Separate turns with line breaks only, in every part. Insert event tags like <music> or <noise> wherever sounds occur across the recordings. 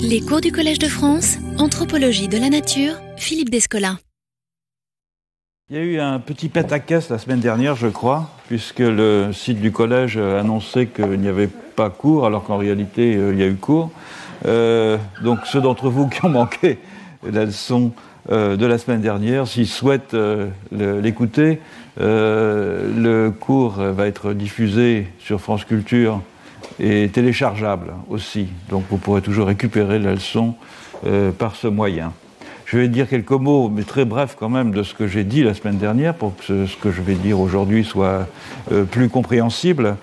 Les cours du Collège de France, Anthropologie de la Nature, Philippe Descola.
Il y a eu un petit pataquès la semaine dernière, je crois, puisque le site du collège annonçait qu'il n'y avait pas cours, alors qu'en réalité, euh, il y a eu cours. Euh, donc ceux d'entre vous qui ont manqué la leçon euh, de la semaine dernière, s'ils souhaitent l'écouter, le cours va être diffusé sur France Culture et téléchargeable aussi. Donc vous pourrez toujours récupérer la leçon par ce moyen. Je vais dire quelques mots, mais très brefs quand même, de ce que j'ai dit la semaine dernière, pour que ce que je vais dire aujourd'hui soit euh, plus compréhensible.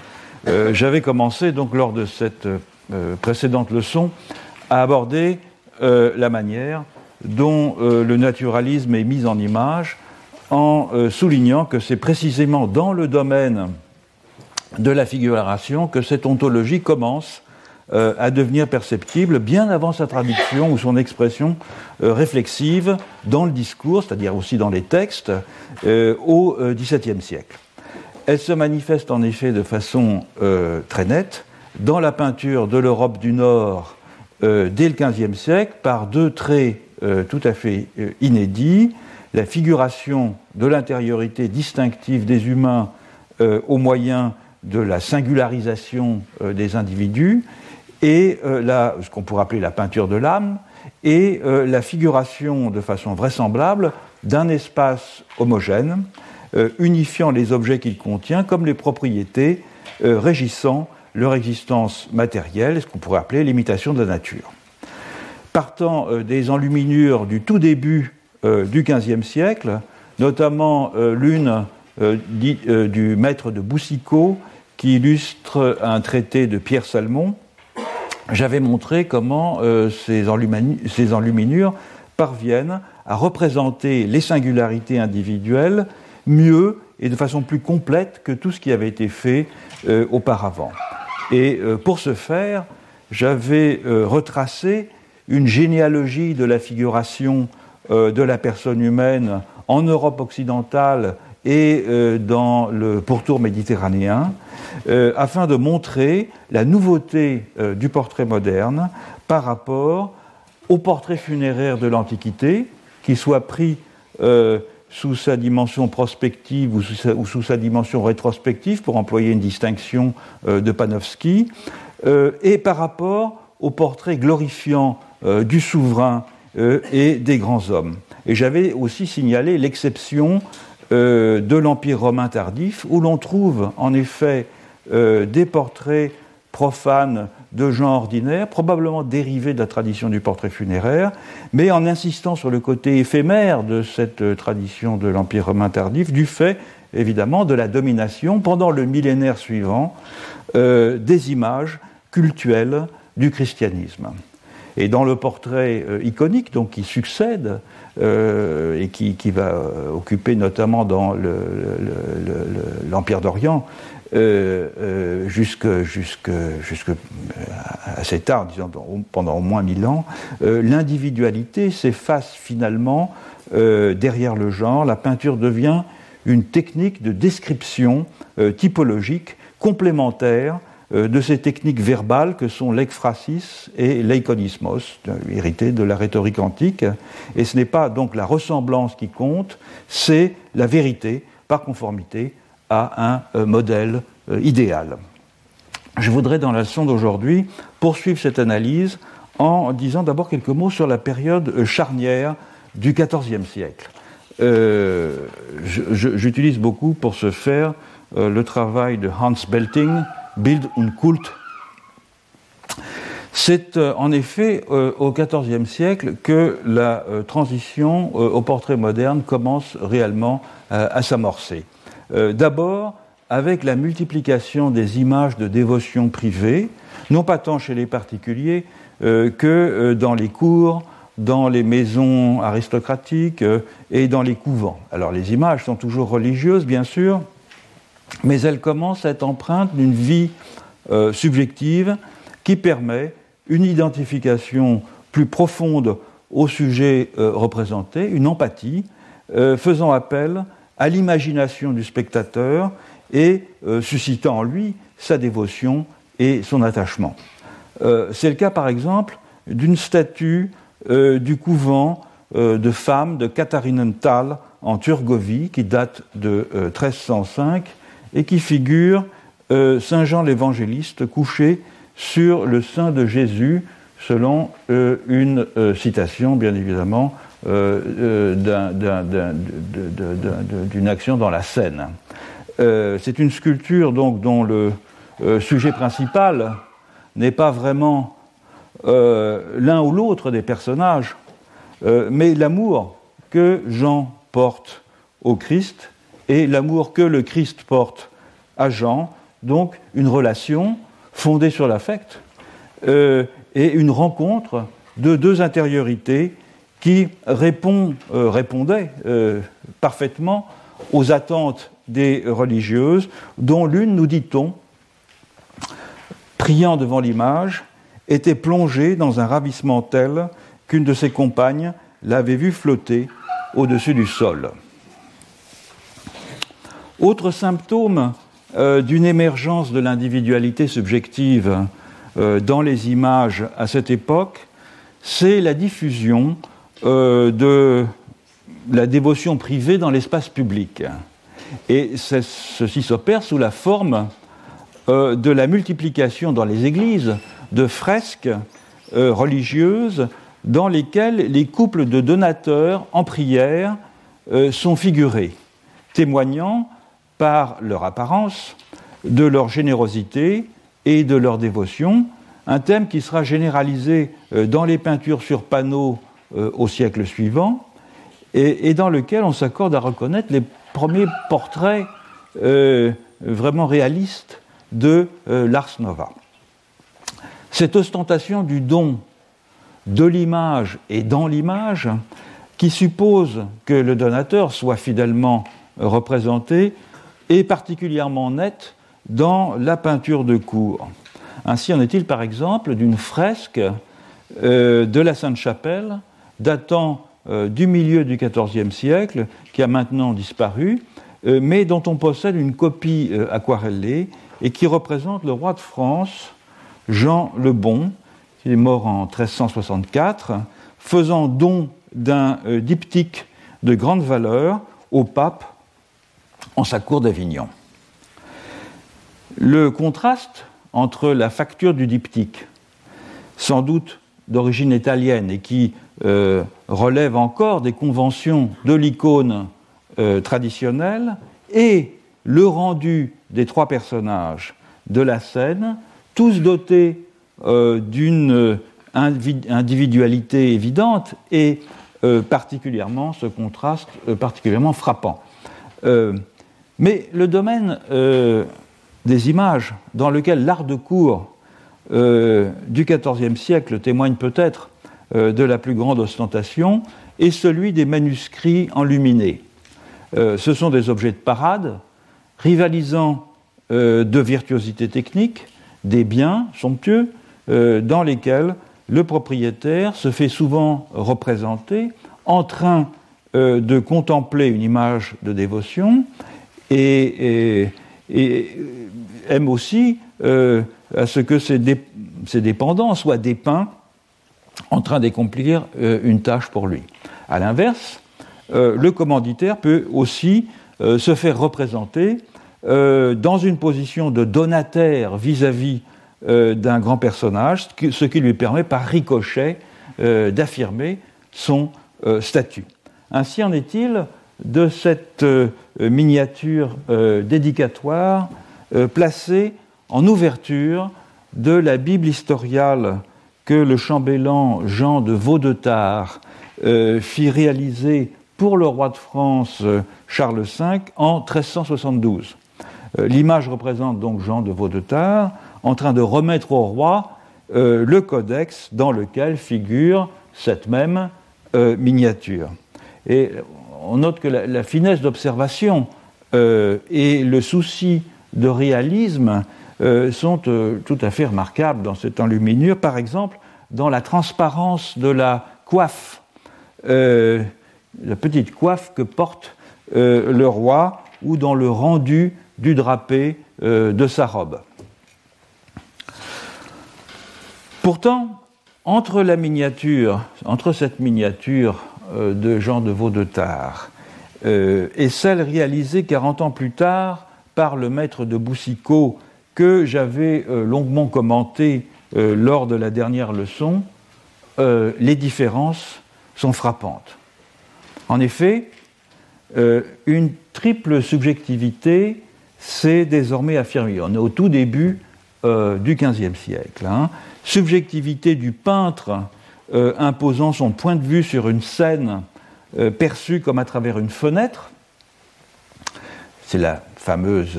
Euh, j'avais commencé, donc, lors de cette euh, précédente leçon, à aborder la manière dont le naturalisme est mis en image, en soulignant que c'est précisément dans le domaine de la figuration que cette ontologie commence euh, à devenir perceptible bien avant sa traduction ou son expression euh, réflexive dans le discours, c'est-à-dire aussi dans les textes, euh, au XVIIe siècle. Elle se manifeste en effet de façon très nette dans la peinture de l'Europe du Nord dès le XVe siècle par deux traits tout à fait inédits la figuration de l'intériorité distinctive des humains au moyen de la singularisation des individus et euh, ce qu'on pourrait appeler la peinture de l'âme, et euh, la figuration de façon vraisemblable d'un espace homogène, euh, unifiant les objets qu'il contient comme les propriétés régissant leur existence matérielle, ce qu'on pourrait appeler l'imitation de la nature. Partant des enluminures du tout début du XVe siècle, notamment l'une du maître de Boussicot, qui illustre un traité de Pierre Salmon, j'avais montré comment euh, ces, enluminures parviennent à représenter les singularités individuelles mieux et de façon plus complète que tout ce qui avait été fait euh, auparavant. Et euh, pour ce faire, j'avais retracé une généalogie de la figuration de la personne humaine en Europe occidentale et dans le pourtour méditerranéen, euh, afin de montrer la nouveauté euh, du portrait moderne par rapport au portrait funéraire de l'Antiquité, qu'il soit pris euh, sous sa dimension prospective ou sous sa, dimension rétrospective, pour employer une distinction de Panofsky, et par rapport au portrait glorifiant du souverain et des grands hommes. Et j'avais aussi signalé l'exception de l'Empire romain tardif, où l'on trouve en effet euh, des portraits profanes de gens ordinaires, probablement dérivés de la tradition du portrait funéraire, mais en insistant sur le côté éphémère de cette euh, tradition de l'Empire romain tardif, du fait évidemment de la domination pendant le millénaire suivant euh, des images cultuelles du christianisme. Et dans le portrait iconique, donc qui succède et qui, va occuper notamment dans l'Empire d'Orient euh, euh, jusque, jusque, jusque assez tard, disons pendant au moins mille ans, euh, l'individualité s'efface finalement derrière le genre. La peinture devient une technique de description typologique complémentaire de ces techniques verbales que sont l'ekphrasis et l'eikonismos, héritées de la rhétorique antique. Et ce n'est pas donc la ressemblance qui compte, c'est la vérité par conformité à un euh, modèle euh, idéal. Je voudrais, dans la leçon d'aujourd'hui, poursuivre cette analyse en disant d'abord quelques mots sur la période euh, charnière du XIVe siècle. J'utilise beaucoup pour ce faire le travail de Hans Belting, Bild und Kult. C'est en effet au XIVe siècle que la transition au portrait moderne commence réellement à s'amorcer. Euh, d'abord avec la multiplication des images de dévotion privée, non pas tant chez les particuliers euh, que euh, dans les cours, dans les maisons aristocratiques et dans les couvents. Alors les images sont toujours religieuses, bien sûr, mais elles commencent à être empreintes d'une vie subjective qui permet une identification plus profonde au sujet représenté, une empathie, faisant appel à l'imagination du spectateur et euh, suscitant en lui sa dévotion et son attachement. Euh, c'est le cas par exemple d'une statue du couvent de femmes de Katharinenthal en Turgovie, qui date de 1305 et qui figure Saint Jean l'évangéliste couché sur le sein de Jésus, selon une citation, bien évidemment, d'une action dans la Seine. C'est une sculpture donc, dont le sujet principal n'est pas vraiment l'un ou l'autre des personnages, mais l'amour que Jean porte au Christ et l'amour que le Christ porte à Jean, donc une relation fondée sur l'affect euh, et une rencontre de deux intériorités qui euh, répondaient euh, parfaitement aux attentes des religieuses, dont l'une, nous dit-on, priant devant l'image, était plongée dans un ravissement tel qu'une de ses compagnes l'avait vue flotter au-dessus du sol. Autre symptôme euh, d'une émergence de l'individualité subjective euh, dans les images à cette époque, c'est la diffusion euh, de la dévotion privée dans l'espace public. Et ceci s'opère sous la forme de la multiplication dans les églises de fresques religieuses dans lesquelles les couples de donateurs en prière sont figurés, témoignant par leur apparence, de leur générosité et de leur dévotion, un thème qui sera généralisé euh, dans les peintures sur panneaux euh, au siècle suivant, et, dans lequel on s'accorde à reconnaître les premiers portraits euh, vraiment réalistes de l'Ars Nova. Cette ostentation du don de l'image et dans l'image, qui suppose que le donateur soit fidèlement représenté, est particulièrement nette dans la peinture de cour. Ainsi en est-il par exemple d'une fresque euh, de la Sainte-Chapelle datant euh, du milieu du XIVe siècle, qui a maintenant disparu, euh, mais dont on possède une copie aquarellée et qui représente le roi de France, Jean le Bon, qui est mort en 1364, faisant don d'un diptyque de grande valeur au pape en sa cour d'Avignon. Le contraste entre la facture du diptyque, sans doute d'origine italienne et qui euh, relève encore des conventions de l'icône euh, traditionnelle, et le rendu des trois personnages de la scène, tous dotés euh, d'une individualité évidente et particulièrement ce contraste particulièrement frappant. Mais le domaine euh, des images, dans lequel l'art de cour euh, du XIVe siècle témoigne peut-être euh, de la plus grande ostentation, est celui des manuscrits enluminés. ce sont des objets de parade, rivalisant de virtuosité technique, des biens somptueux, dans lesquels le propriétaire se fait souvent représenter en train de contempler une image de dévotion et, aime aussi euh, à ce que ses, dépendants soient dépeints en train d'accomplir euh, une tâche pour lui. A l'inverse, euh, le commanditaire peut aussi se faire représenter dans une position de donataire vis-à-vis d'un grand personnage, ce qui lui permet par ricochet d'affirmer son statut. Ainsi en est-il de cette euh, miniature euh, dédicatoire euh, placée en ouverture de la Bible historiale que le chambellan Jean de Vaudetard fit réaliser pour le roi de France Charles V en 1372. L'image représente donc Jean de Vaudetard en train de remettre au roi le codex dans lequel figure cette même miniature. On note que la, finesse d'observation euh, et le souci de réalisme euh, sont euh, tout à fait remarquables dans cette enluminure. Par exemple, dans la transparence de la coiffe, la petite coiffe que porte le roi, ou dans le rendu du drapé de sa robe. Pourtant, entre la miniature, entre cette miniature de Jean de Vaudetard et celle réalisée 40 ans plus tard par le maître de Boussicot que j'avais longuement commenté lors de la dernière leçon, les différences sont frappantes. En effet, euh, une triple subjectivité s'est désormais affirmée. On est au tout début euh, du XVe siècle. Hein. Subjectivité du peintre euh, imposant son point de vue sur une scène perçue comme à travers une fenêtre. C'est la fameuse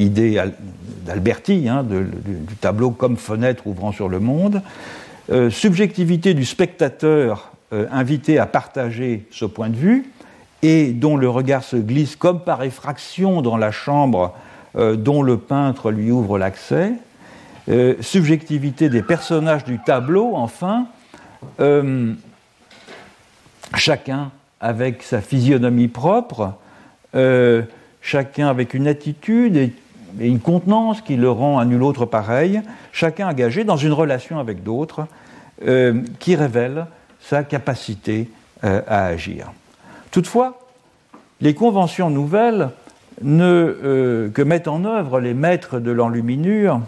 idée d'Alberti, hein, du tableau comme fenêtre ouvrant sur le monde. subjectivité du spectateur invité à partager ce point de vue et dont le regard se glisse comme par effraction dans la chambre euh, dont le peintre lui ouvre l'accès, euh, subjectivité des personnages du tableau, enfin, euh, chacun avec sa physionomie propre, chacun avec une attitude et, une contenance qui le rend à nul autre pareil, chacun engagé dans une relation avec d'autres qui révèle sa capacité à agir. Toutefois, les conventions nouvelles euh, que mettent en œuvre les maîtres de l'enluminure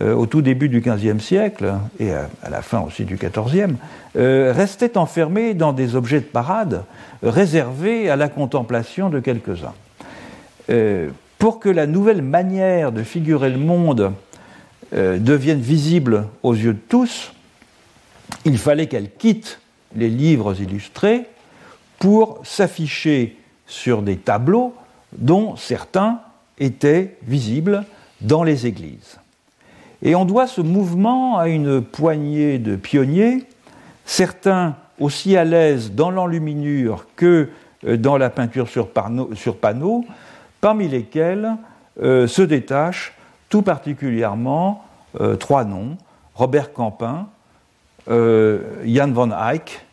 euh, au tout début du XVe siècle et à, la fin aussi du XIVe euh, restaient enfermées dans des objets de parade réservés à la contemplation de quelques-uns. pour que la nouvelle manière de figurer le monde devienne visible aux yeux de tous, il fallait qu'elle quitte les livres illustrés pour s'afficher sur des tableaux dont certains étaient visibles dans les églises. Et on doit ce mouvement à une poignée de pionniers, certains aussi à l'aise dans l'enluminure que euh, dans la peinture sur panneau, parmi lesquels euh, se détachent tout particulièrement euh, trois noms, Robert Campin, Jan van Eyck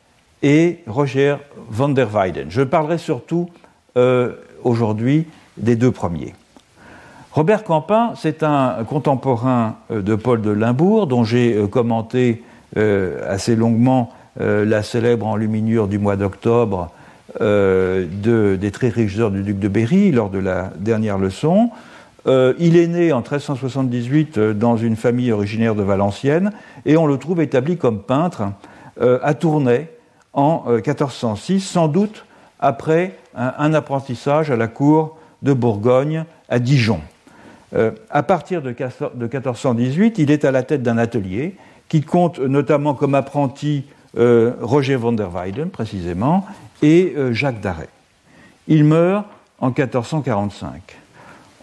et Roger van der Weyden. Je parlerai surtout aujourd'hui des deux premiers. Robert Campin, c'est un contemporain euh, de Paul de Limbourg, dont j'ai euh, commenté assez longuement la célèbre enluminure du mois d'octobre des très riches heures du duc de Berry lors de la dernière leçon. il est né en 1378 dans une famille originaire de Valenciennes et on le trouve établi comme peintre à Tournai en 1406, euh, sans doute après un, apprentissage à la cour de Bourgogne à Dijon. Euh, à partir de, 1418, il est à la tête d'un atelier qui compte notamment comme apprenti euh, Roger van der Weyden, précisément, et Jacques Darret. Il meurt en 1445.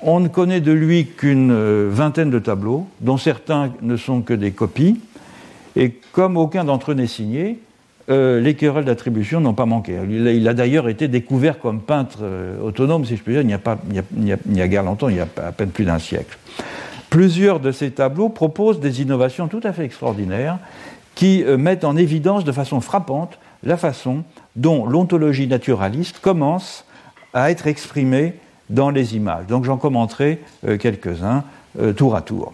On ne connaît de lui qu'une vingtaine de tableaux, dont certains ne sont que des copies, et comme aucun d'entre eux n'est signé, euh, les querelles d'attribution n'ont pas manqué. Il a, d'ailleurs été découvert comme peintre euh, autonome, si je puis dire, il n'y a, pas, guère longtemps, il y a à peine plus d'un siècle. Plusieurs de ces tableaux proposent des innovations tout à fait extraordinaires qui euh, mettent en évidence de façon frappante la façon dont l'ontologie naturaliste commence à être exprimée dans les images. Donc j'en commenterai quelques-uns tour à tour.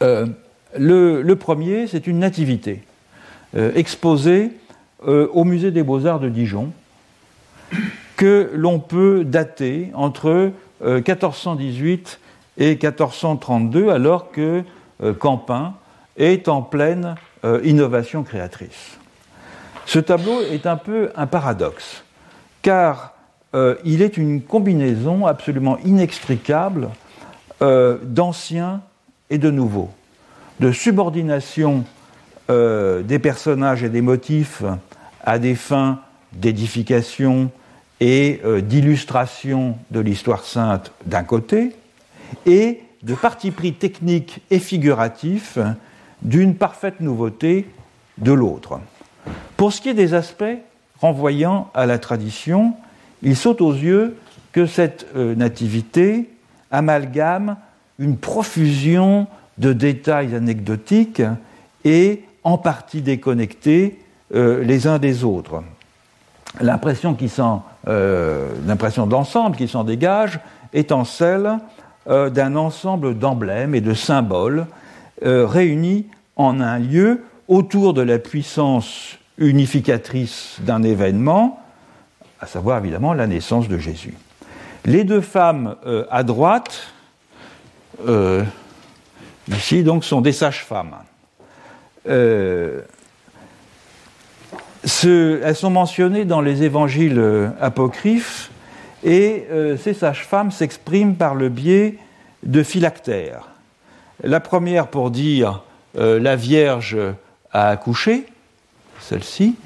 le premier, c'est une nativité. Euh, exposé euh, au musée des beaux-arts de Dijon, que l'on peut dater entre 1418 euh, et 1432, alors que Campin est en pleine innovation créatrice. Ce tableau est un peu un paradoxe, car il est une combinaison absolument inextricable d'anciens et de nouveaux, de subordination euh, des personnages et des motifs à des fins d'édification et euh, d'illustration de l'histoire sainte d'un côté, et de parti pris technique et figuratif d'une parfaite nouveauté de l'autre. Pour ce qui est des aspects renvoyant à la tradition, il saute aux yeux que cette euh, nativité amalgame une profusion de détails anecdotiques et en partie déconnectés euh, les uns des autres. L'impression euh, l'impression d'ensemble qui s'en dégage étant celle euh, d'un ensemble d'emblèmes et de symboles réunis en un lieu autour de la puissance unificatrice d'un événement, à savoir évidemment la naissance de Jésus. Les deux femmes euh, à droite, euh, ici donc, sont des sages-femmes. Euh, elles sont mentionnées dans les évangiles apocryphes et ces sages-femmes s'expriment par le biais de phylactères. La première pour dire la Vierge a accouché, celle-ci,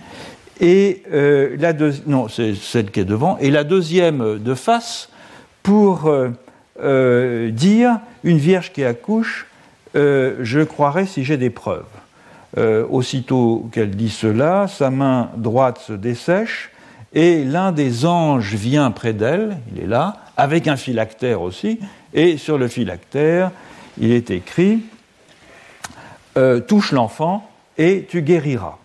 et euh, la non, c'est celle qui est devant, et la deuxième de face pour euh, euh, dire une vierge qui accouche, je croirai si j'ai des preuves. Aussitôt qu'elle dit cela, sa main droite se dessèche et l'un des anges vient près d'elle, il est là, avec un phylactère aussi, et sur le phylactère, il est écrit Touche l'enfant et tu guériras.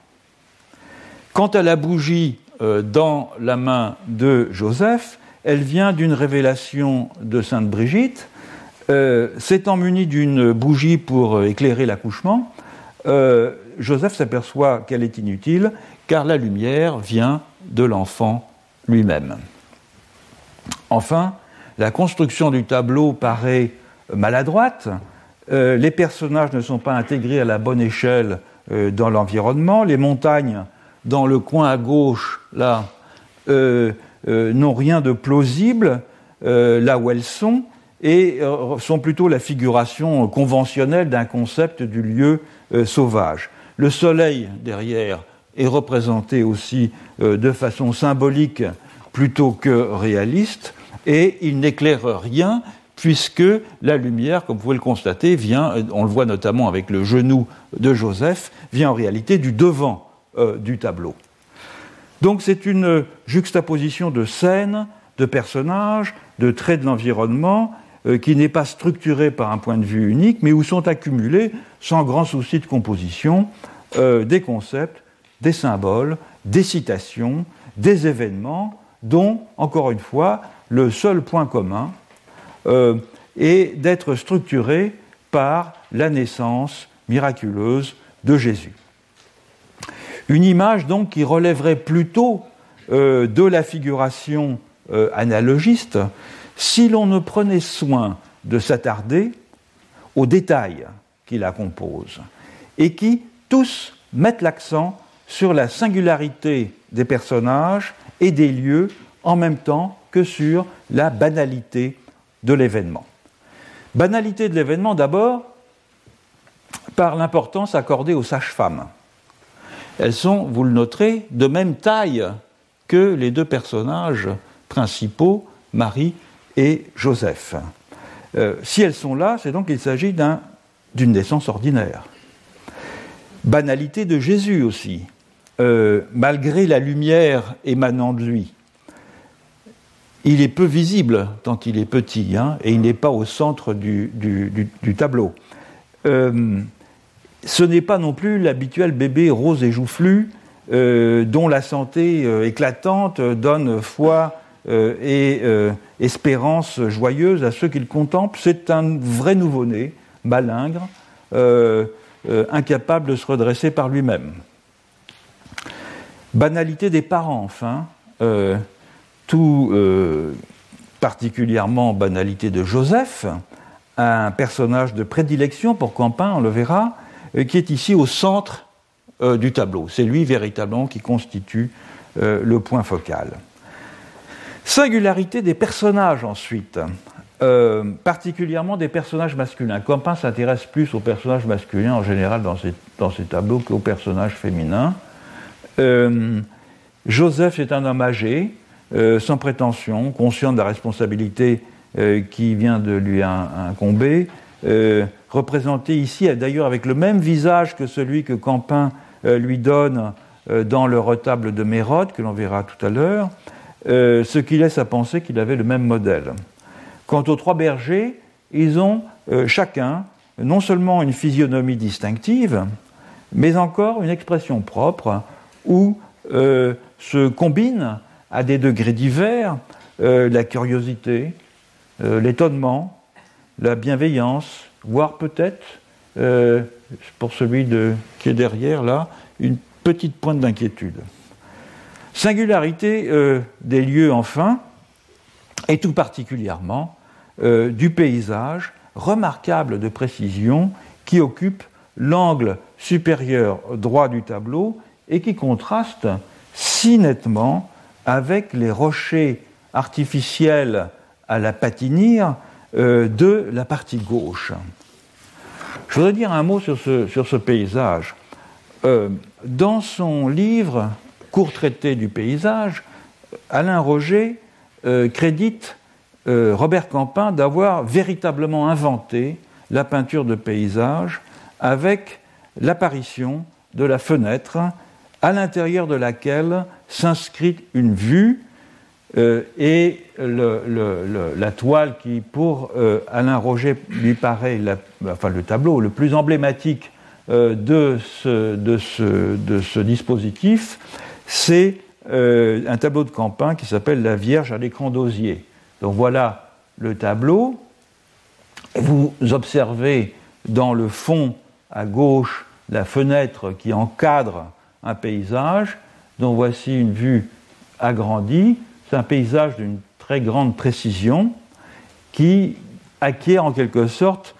Quant à la bougie euh, dans la main de Joseph, elle vient d'une révélation de Sainte Brigitte. Euh, s'étant muni d'une bougie pour euh, éclairer l'accouchement, Joseph s'aperçoit qu'elle est inutile car la lumière vient de l'enfant lui-même. Enfin, la construction du tableau paraît maladroite. les personnages ne sont pas intégrés à la bonne échelle dans l'environnement. Les montagnes dans le coin à gauche, là, euh, euh, n'ont rien de plausible euh, là où elles sont, et sont plutôt la figuration conventionnelle d'un concept du lieu sauvage. Le soleil, derrière, est représenté aussi de façon symbolique plutôt que réaliste, et il n'éclaire rien puisque la lumière, comme vous pouvez le constater, vient, on le voit notamment avec le genou de Joseph, vient en réalité du devant euh, du tableau. Donc c'est une juxtaposition de scènes, de personnages, de traits de l'environnement euh, qui n'est pas structurée par un point de vue unique, mais où sont accumulés, sans grand souci de composition, euh, des concepts, des symboles, des citations, des événements, dont, encore une fois, le seul point commun est d'être structurés par la naissance miraculeuse de Jésus. Une image donc qui relèverait plutôt euh, de la figuration euh, analogiste si l'on ne prenait soin de s'attarder aux détails qui la composent et qui tous mettent l'accent sur la singularité des personnages et des lieux en même temps que sur la banalité de l'événement. Banalité de l'événement d'abord par l'importance accordée aux sages-femmes elles sont, vous le noterez, de même taille que les deux personnages principaux, Marie et Joseph. Euh, si elles sont là, c'est donc qu'il s'agit d'une naissance ordinaire. Banalité de Jésus aussi, euh, malgré la lumière émanant de lui. Il est peu visible tant il est petit, hein, et il n'est pas au centre du, tableau. Euh, ce n'est pas non plus l'habituel bébé rose et joufflu dont la santé éclatante donne foi et espérance joyeuse à ceux qui le contemplent. C'est un vrai nouveau-né, malingre, incapable de se redresser par lui-même. Banalité des parents, enfin, tout particulièrement banalité de Joseph, un personnage de prédilection pour Campin, on le verra, euh, qui est ici au centre euh, du tableau. C'est lui véritablement qui constitue euh, le point focal. Singularité des personnages ensuite, particulièrement des personnages masculins. Campin s'intéresse plus aux personnages masculins en général dans ses, dans tableaux qu'aux personnages féminins. Joseph est un homme âgé, sans prétention, conscient de la responsabilité qui vient de lui incomber, représenté ici, d'ailleurs avec le même visage que celui que Campin euh, lui donne euh, dans le retable de Mérode, que l'on verra tout à l'heure, euh, ce qui laisse à penser qu'il avait le même modèle. Quant aux trois bergers, ils ont chacun non seulement une physionomie distinctive, mais encore une expression propre où se combinent à des degrés divers la curiosité, l'étonnement, la bienveillance, voire peut-être pour celui qui est derrière là, une petite pointe d'inquiétude. Singularité des lieux, enfin, et tout particulièrement du paysage, remarquable de précision, qui occupe l'angle supérieur droit du tableau et qui contraste si nettement avec les rochers artificiels à la patinir euh, de la partie gauche. Je voudrais dire un mot sur ce, sur ce paysage. Euh, dans son livre Court traité du paysage, Alain Roger euh, crédite Robert Campin d'avoir véritablement inventé la peinture de paysage avec l'apparition de la fenêtre à l'intérieur de laquelle s'inscrit une vue euh, et la toile qui, pour euh, Alain Roger, lui paraît, enfin le tableau le plus emblématique euh, de, ce, dispositif, c'est un tableau de Campin qui s'appelle La Vierge à l'écran d'osier. Donc voilà le tableau. Vous observez dans le fond à gauche la fenêtre qui encadre un paysage, dont voici une vue agrandie. C'est un paysage d'une très grande précision qui acquiert en quelque sorte,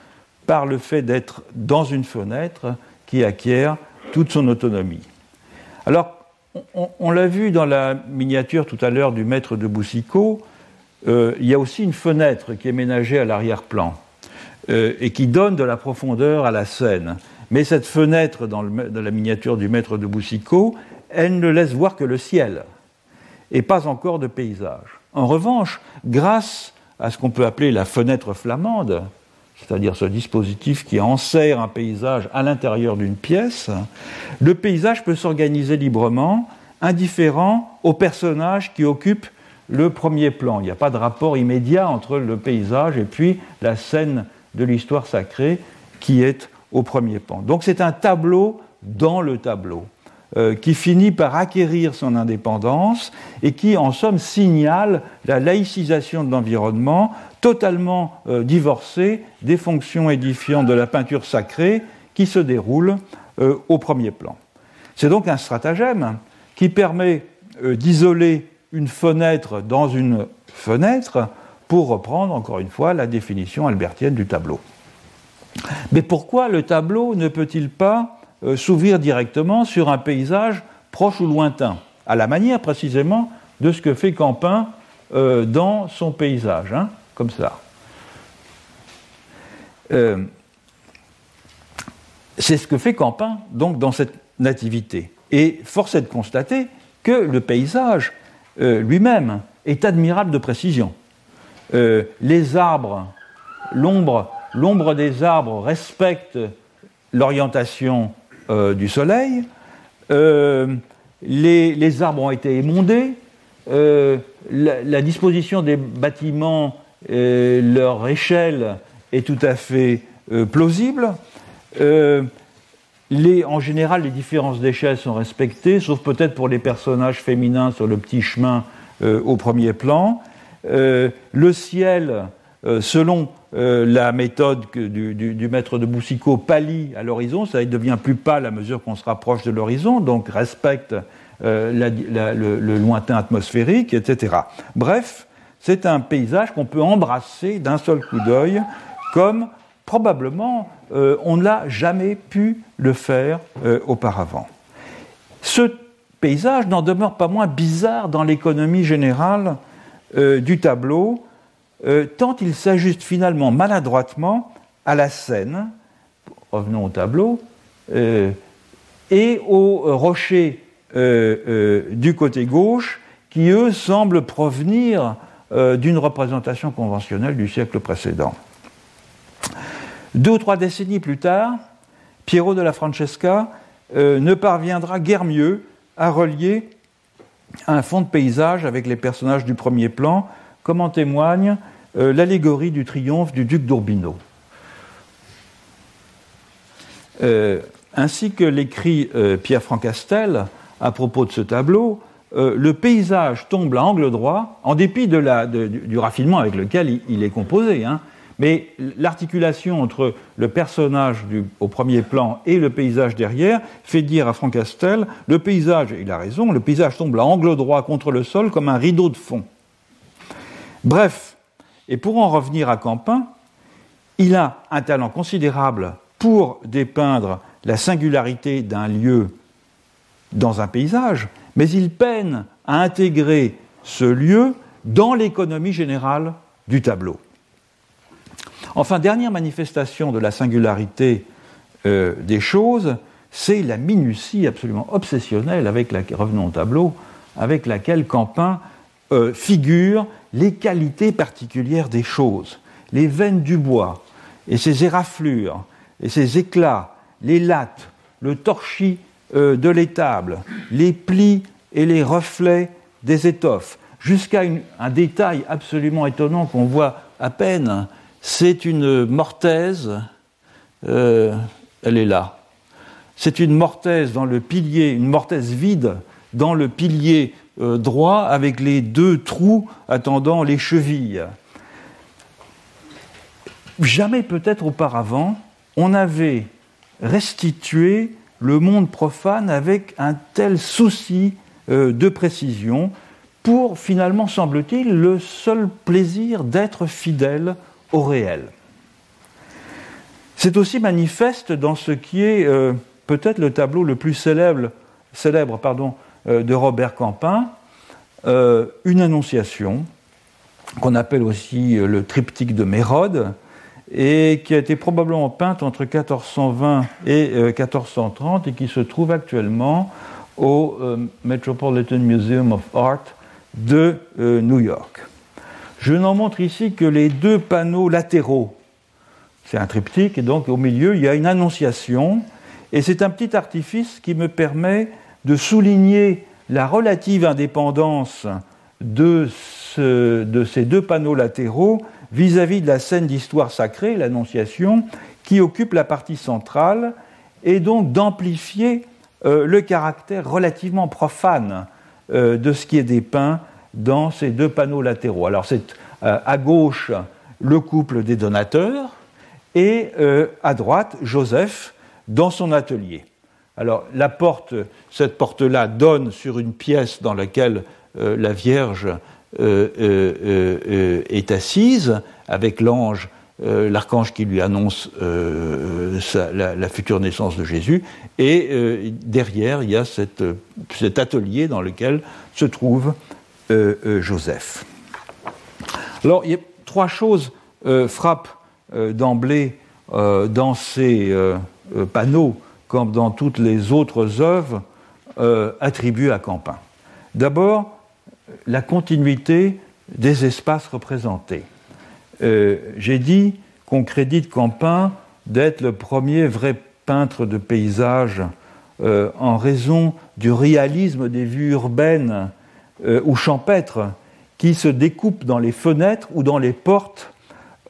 par le fait d'être dans une fenêtre, qui acquiert toute son autonomie. Alors, on, l'a vu dans la miniature tout à l'heure du maître de Boussicot, euh, il y a aussi une fenêtre qui est ménagée à l'arrière-plan. Euh, et qui donne de la profondeur à la scène. Mais cette fenêtre dans, la miniature du maître de Boussicot, elle ne laisse voir que le ciel et pas encore de paysage. En revanche, grâce à ce qu'on peut appeler la fenêtre flamande, c'est-à-dire ce dispositif qui enserre un paysage à l'intérieur d'une pièce, le paysage peut s'organiser librement, indifférent aux personnages qui occupent le premier plan. Il n'y a pas de rapport immédiat entre le paysage et puis la scène de l'histoire sacrée qui est au premier plan. Donc c'est un tableau dans le tableau euh, qui finit par acquérir son indépendance et qui en somme signale la laïcisation de l'environnement totalement euh, divorcée des fonctions édifiantes de la peinture sacrée qui se déroule euh, au premier plan. C'est donc un stratagème qui permet d'isoler une fenêtre dans une fenêtre pour reprendre encore une fois la définition albertienne du tableau. Mais pourquoi le tableau ne peut-il pas euh, s'ouvrir directement sur un paysage proche ou lointain, à la manière précisément de ce que fait Campin euh, dans son paysage, hein, comme ça euh, C'est ce que fait Campin donc dans cette nativité. Et force est de constater que le paysage lui-même est admirable de précision. Les arbres, l'ombre, des arbres respecte l'orientation euh, du soleil. Euh, les, arbres ont été émondés. La, disposition des bâtiments, leur échelle est tout à fait plausible. en général, les différences d'échelle sont respectées, sauf peut-être pour les personnages féminins sur le petit chemin au premier plan. Euh, le ciel, euh, selon euh, la méthode du, maître de Boussicot, pâlit à l'horizon, ça devient plus pâle à mesure qu'on se rapproche de l'horizon, donc respecte le, lointain atmosphérique, etc. Bref, c'est un paysage qu'on peut embrasser d'un seul coup d'œil, comme probablement on ne l'a jamais pu le faire auparavant. Ce paysage n'en demeure pas moins bizarre dans l'économie générale euh, du tableau, euh, tant il s'ajuste finalement maladroitement à la scène, revenons au tableau, euh, et aux rochers du côté gauche, qui eux semblent provenir d'une représentation conventionnelle du siècle précédent. Deux ou trois décennies plus tard, Piero de la Francesca ne parviendra guère mieux à relier un fond de paysage avec les personnages du premier plan, comme en témoigne euh, l'allégorie du triomphe du duc d'Urbino. Euh, ainsi que l'écrit euh, Pierre Francastel à propos de ce tableau, le paysage tombe à angle droit, en dépit du, raffinement avec lequel il, est composé, hein, Mais l'articulation entre le personnage au premier plan et le paysage derrière fait dire à Franck Castel le paysage, il a raison, le paysage tombe à angle droit contre le sol comme un rideau de fond. Bref, et pour en revenir à Campin, il a un talent considérable pour dépeindre la singularité d'un lieu dans un paysage, mais il peine à intégrer ce lieu dans l'économie générale du tableau. Enfin, dernière manifestation de la singularité euh, des choses, c'est la minutie absolument obsessionnelle, avec la, revenons au tableau, avec laquelle Campin euh, figure les qualités particulières des choses, les veines du bois, et ses éraflures, et ses éclats, les lattes, le torchis euh, de l'étable, les plis et les reflets des étoffes, jusqu'à un détail absolument étonnant qu'on voit à peine, c'est une mortaise, euh, elle est là. C'est une mortaise dans le pilier, une mortaise vide dans le pilier euh, droit avec les deux trous attendant les chevilles. Jamais peut-être auparavant, on avait restitué le monde profane avec un tel souci euh, de précision pour finalement, semble-t-il, le seul plaisir d'être fidèle au réel. C'est aussi manifeste dans ce qui est euh, peut-être le tableau le plus célèbre, célèbre pardon, de Robert Campin, une annonciation qu'on appelle aussi le triptyque de Mérode, et qui a été probablement peinte entre 1420 et 1430 et qui se trouve actuellement au Metropolitan Museum of Art de euh, New York. Je n'en montre ici que les deux panneaux latéraux. C'est un triptyque et donc au milieu il y a une annonciation et c'est un petit artifice qui me permet de souligner la relative indépendance de, ces deux panneaux latéraux vis-à-vis de la scène d'histoire sacrée, l'Annonciation, qui occupe la partie centrale, et donc d'amplifier euh, le caractère relativement profane euh, de ce qui est dépeint dans ces deux panneaux latéraux. Alors c'est euh, à gauche le couple des donateurs et à droite Joseph dans son atelier. Alors la porte, cette porte-là donne sur une pièce dans laquelle la Vierge est assise avec l'ange euh, l'archange qui lui annonce euh, la, future naissance de Jésus, et euh, derrière, il y a cet atelier dans lequel se trouve Joseph. Alors, il y a trois choses frappent d'emblée dans ces panneaux, comme dans toutes les autres œuvres attribuées à Campin. D'abord, la continuité des espaces représentés. Euh, j'ai dit qu'on crédite Campin d'être le premier vrai peintre de paysage euh, en raison du réalisme des vues urbaines euh, ou champêtres qui se découpent dans les fenêtres ou dans les portes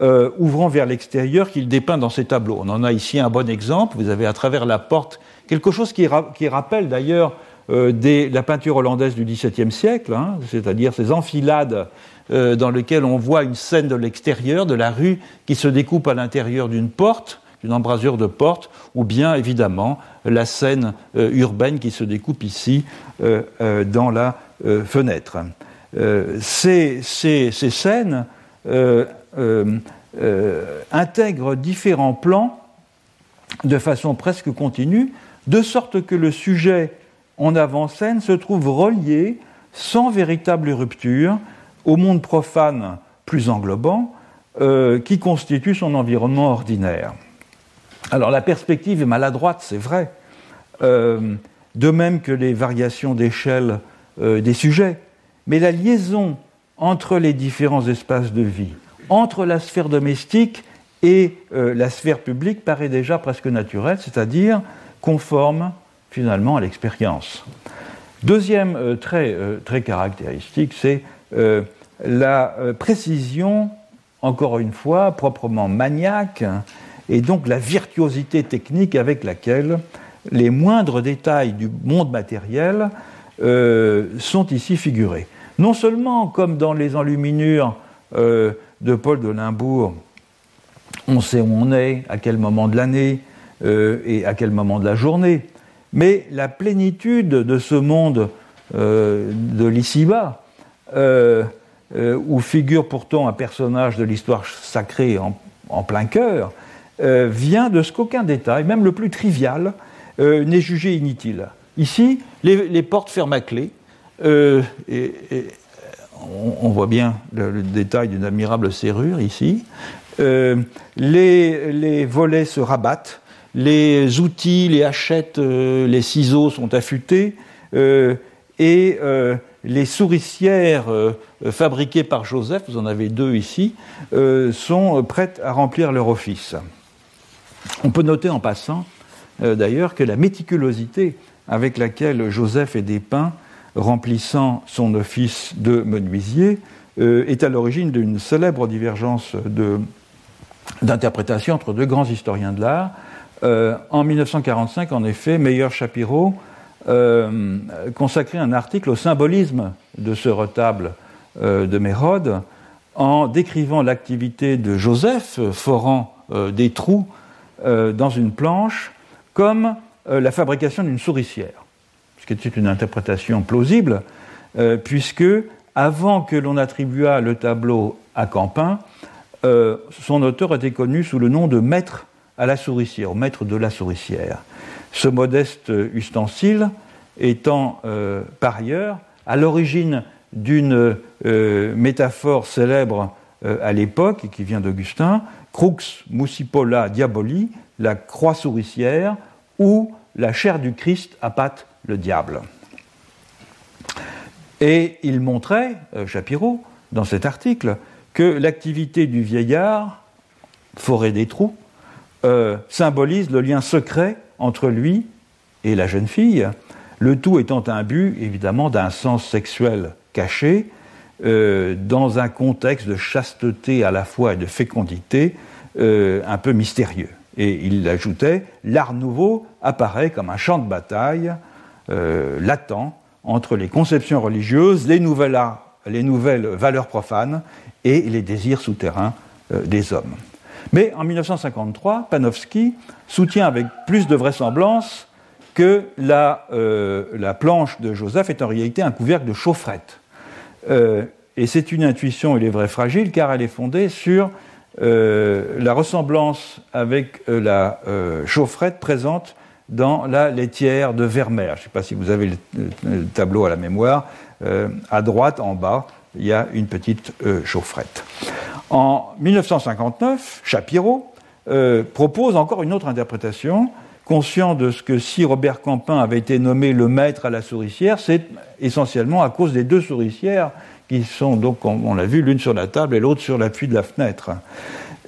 ouvrant vers l'extérieur qu'il dépeint dans ses tableaux. On en a ici un bon exemple. Vous avez à travers la porte quelque chose qui, rappelle d'ailleurs la peinture hollandaise du XVIIe siècle, hein, c'est-à-dire ces enfilades euh, dans lequel on voit une scène de l'extérieur, de la rue, qui se découpe à l'intérieur d'une porte, d'une embrasure de porte, ou bien évidemment la scène euh, urbaine qui se découpe ici euh, dans la fenêtre. Ces, scènes intègrent différents plans de façon presque continue, de sorte que le sujet en avant-scène se trouve relié sans véritable rupture au monde profane plus englobant euh, qui constitue son environnement ordinaire. Alors la perspective est maladroite, c'est vrai, euh, de même que les variations d'échelle euh, des sujets, mais la liaison entre les différents espaces de vie, entre la sphère domestique et la sphère publique paraît déjà presque naturelle, c'est-à-dire conforme finalement à l'expérience. Deuxième trait très caractéristique, c'est la euh, précision, encore une fois, proprement maniaque, et donc la virtuosité technique avec laquelle les moindres détails du monde matériel euh, sont ici figurés. Non seulement, comme dans les enluminures euh, de Paul de Limbourg, on sait où on est, à quel moment de l'année et à quel moment de la journée. Mais la plénitude de ce monde de l'ici-bas, où figure pourtant un personnage de l'histoire sacrée en, plein cœur, vient de ce qu'aucun détail, même le plus trivial, n'est jugé inutile. Ici, les, portes ferment à clé, on, voit bien le, détail d'une admirable serrure ici. Euh, les, volets se rabattent, les outils, les hachettes, euh, les ciseaux sont affûtés, euh, et les souricières fabriquées par Joseph, vous en avez deux ici, sont prêtes à remplir leur office. On peut noter en passant, d'ailleurs, que la méticulosité avec laquelle Joseph est dépeint remplissant son office de menuisier, euh, est à l'origine d'une célèbre divergence d'interprétation entre deux grands historiens de l'art. Euh, en 1945, en effet, Meyer Shapiro euh, consacrait un article au symbolisme de ce retable de Mérode en décrivant l'activité de Joseph forant des trous dans une planche comme la fabrication d'une souricière ce qui était une interprétation plausible, euh, puisque avant que l'on attribuât le tableau à Campin, euh, son auteur était connu sous le nom de maître à la souricière, ou maître de la souricière. Ce modeste ustensile étant euh, par ailleurs à l'origine d'une métaphore célèbre à l'époque, qui vient d'Augustin, crux musipola diaboli, la croix souricière, ou la chair du Christ à pâte le diable. Et il montrait, euh, dans cet article, que l'activité du vieillard, forêt des trous, euh, symbolise le lien secret entre lui et la jeune fille, le tout étant un but, évidemment, d'un sens sexuel caché, euh, dans un contexte de chasteté à la fois et de fécondité un peu mystérieux. Et il ajoutait, l'art nouveau apparaît comme un champ de bataille euh, latent entre les conceptions religieuses, les nouvelles, les nouvelles valeurs profanes et les désirs souterrains euh, des hommes. Mais en 1953, Panofsky soutient avec plus de vraisemblance que euh, la, planche de Joseph est en réalité un couvercle de chaufferette. et c'est une intuition, il est vrai, fragile, car elle est fondée sur la ressemblance avec la chaufferette présente dans la laitière de Vermeer. Je ne sais pas si vous avez le, tableau à la mémoire. Euh, à droite, en bas, il y a une petite euh, chaufferette. En 1959, Shapiro euh, propose encore une autre interprétation. Conscient de ce que si Robert Campin avait été nommé le maître à la souricière, c'est essentiellement à cause des deux souricières qui sont donc, on l'a vu, l'une sur la table et l'autre sur l'appui de la fenêtre.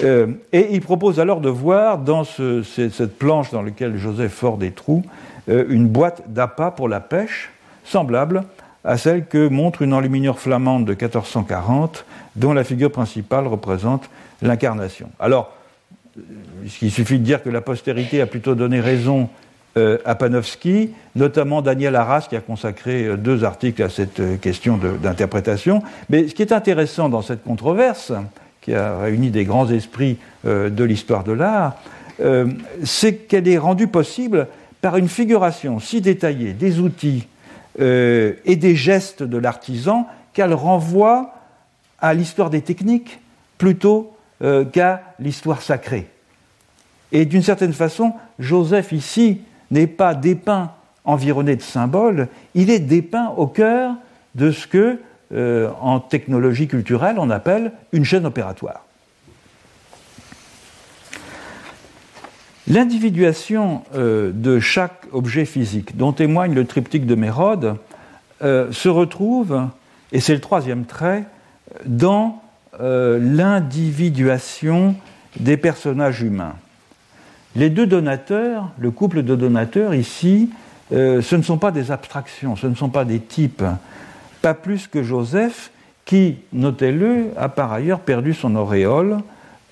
Euh, et il propose alors de voir dans cette planche dans laquelle Joseph fort des trous euh, une boîte d'appât pour la pêche, semblable à celle que montre une enluminure flamande de 1440, dont la figure principale représente l'incarnation. Alors, il suffit de dire que la postérité a plutôt donné raison euh, à Panofsky, notamment Daniel Arras qui a consacré deux articles à cette question d'interprétation. Mais ce qui est intéressant dans cette controverse, qui a réuni des grands esprits euh, de l'histoire de l'art, euh, c'est qu'elle est rendue possible par une figuration si détaillée des outils euh, et des gestes de l'artisan qu'elle renvoie à l'histoire des techniques plutôt qu'à l'histoire sacrée. Et d'une certaine façon, Joseph ici n'est pas dépeint environné de symboles, il est dépeint au cœur de ce que euh, en technologie culturelle, on appelle une chaîne opératoire. L'individuation euh, de chaque objet physique, dont témoigne le triptyque de Mérode, euh, se retrouve, et c'est le troisième trait, dans l'individuation des personnages humains. Les deux donateurs, le couple de donateurs ici, ce ne sont pas des abstractions, ce ne sont pas des types, pas plus que Joseph, qui, notez-le, a par ailleurs perdu son auréole,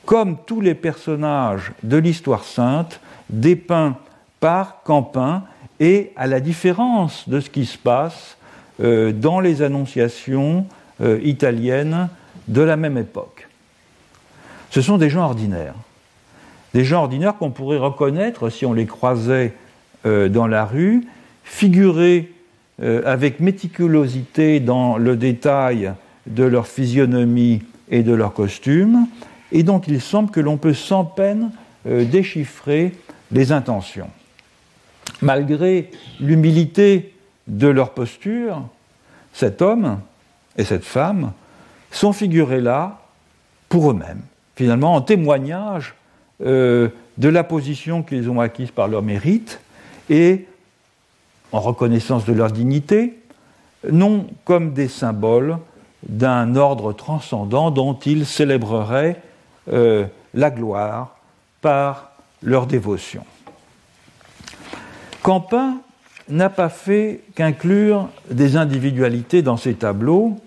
comme tous les personnages de l'histoire sainte dépeints par Campin, et à la différence de ce qui se passe euh, dans les annonciations euh, italiennes de la même époque. Ce sont des gens ordinaires. des gens ordinaires qu'on pourrait reconnaître si on les croisait dans la rue, figurés avec méticulosité dans le détail de leur physionomie et de leur costume, et dont il semble que l'on peut sans peine déchiffrer les intentions. Malgré l'humilité de leur posture, cet homme et cette femme sont figurés là pour eux-mêmes, finalement en témoignage euh, de la position qu'ils ont acquise par leur mérite et en reconnaissance de leur dignité, non comme des symboles d'un ordre transcendant dont ils célébreraient euh, la gloire par leur dévotion. Campin n'a pas fait qu'inclure des individualités dans ses tableaux,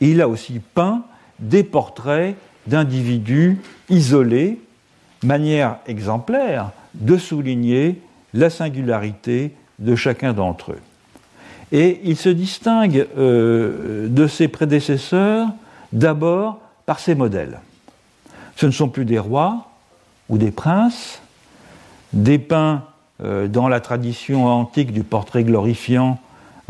il a aussi peint des portraits d'individus isolés, manière exemplaire de souligner la singularité de chacun d'entre eux. Et il se distingue euh, de ses prédécesseurs d'abord par ses modèles. Ce ne sont plus des rois ou des princes, dépeints euh, dans la tradition antique du portrait glorifiant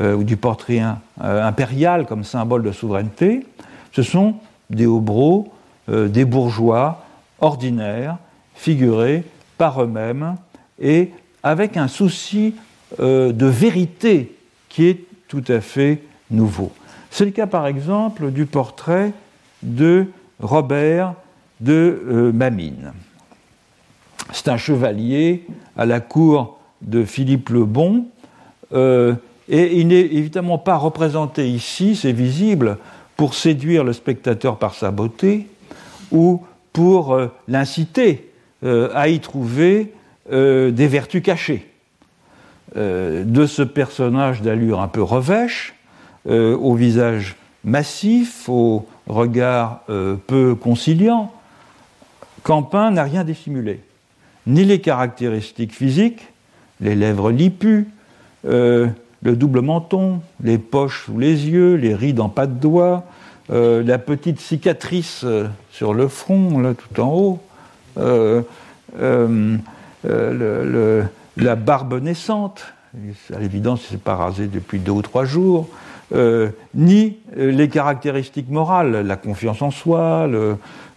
euh, ou du portrait impérial comme symbole de souveraineté, ce sont des hobros, des bourgeois ordinaires, figurés par eux-mêmes et avec un souci de vérité qui est tout à fait nouveau. C'est le cas par exemple du portrait de Robert de Mamine. C'est un chevalier à la cour de Philippe le Bon, euh, et il n'est évidemment pas représenté ici, c'est visible, pour séduire le spectateur par sa beauté ou pour euh, l'inciter euh, à y trouver des vertus cachées. De ce personnage d'allure un peu revêche, au visage massif, au regard peu conciliant, Campin n'a rien dissimulé. Ni les caractéristiques physiques, les lèvres lipues, euh, le double menton, les poches sous les yeux, les rides en pas de doigts, euh, la petite cicatrice euh, sur le front, là tout en haut, la barbe naissante, à l'évidence, il s'est pas rasé depuis deux ou trois jours, ni les caractéristiques morales, la confiance en soi,